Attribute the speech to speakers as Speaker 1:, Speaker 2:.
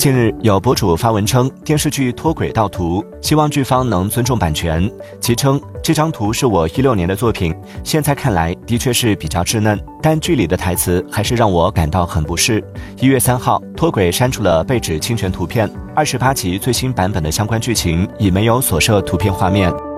Speaker 1: 近日有博主发文称电视剧脱轨盗图希望剧方能尊重版权其称这张图是我一六年的作品现在看来的确是比较稚嫩但剧里的台词还是让我感到很不适。一月三号脱轨删除了被指侵权图片二十八集最新版本的相关剧情已没有所涉图片画面。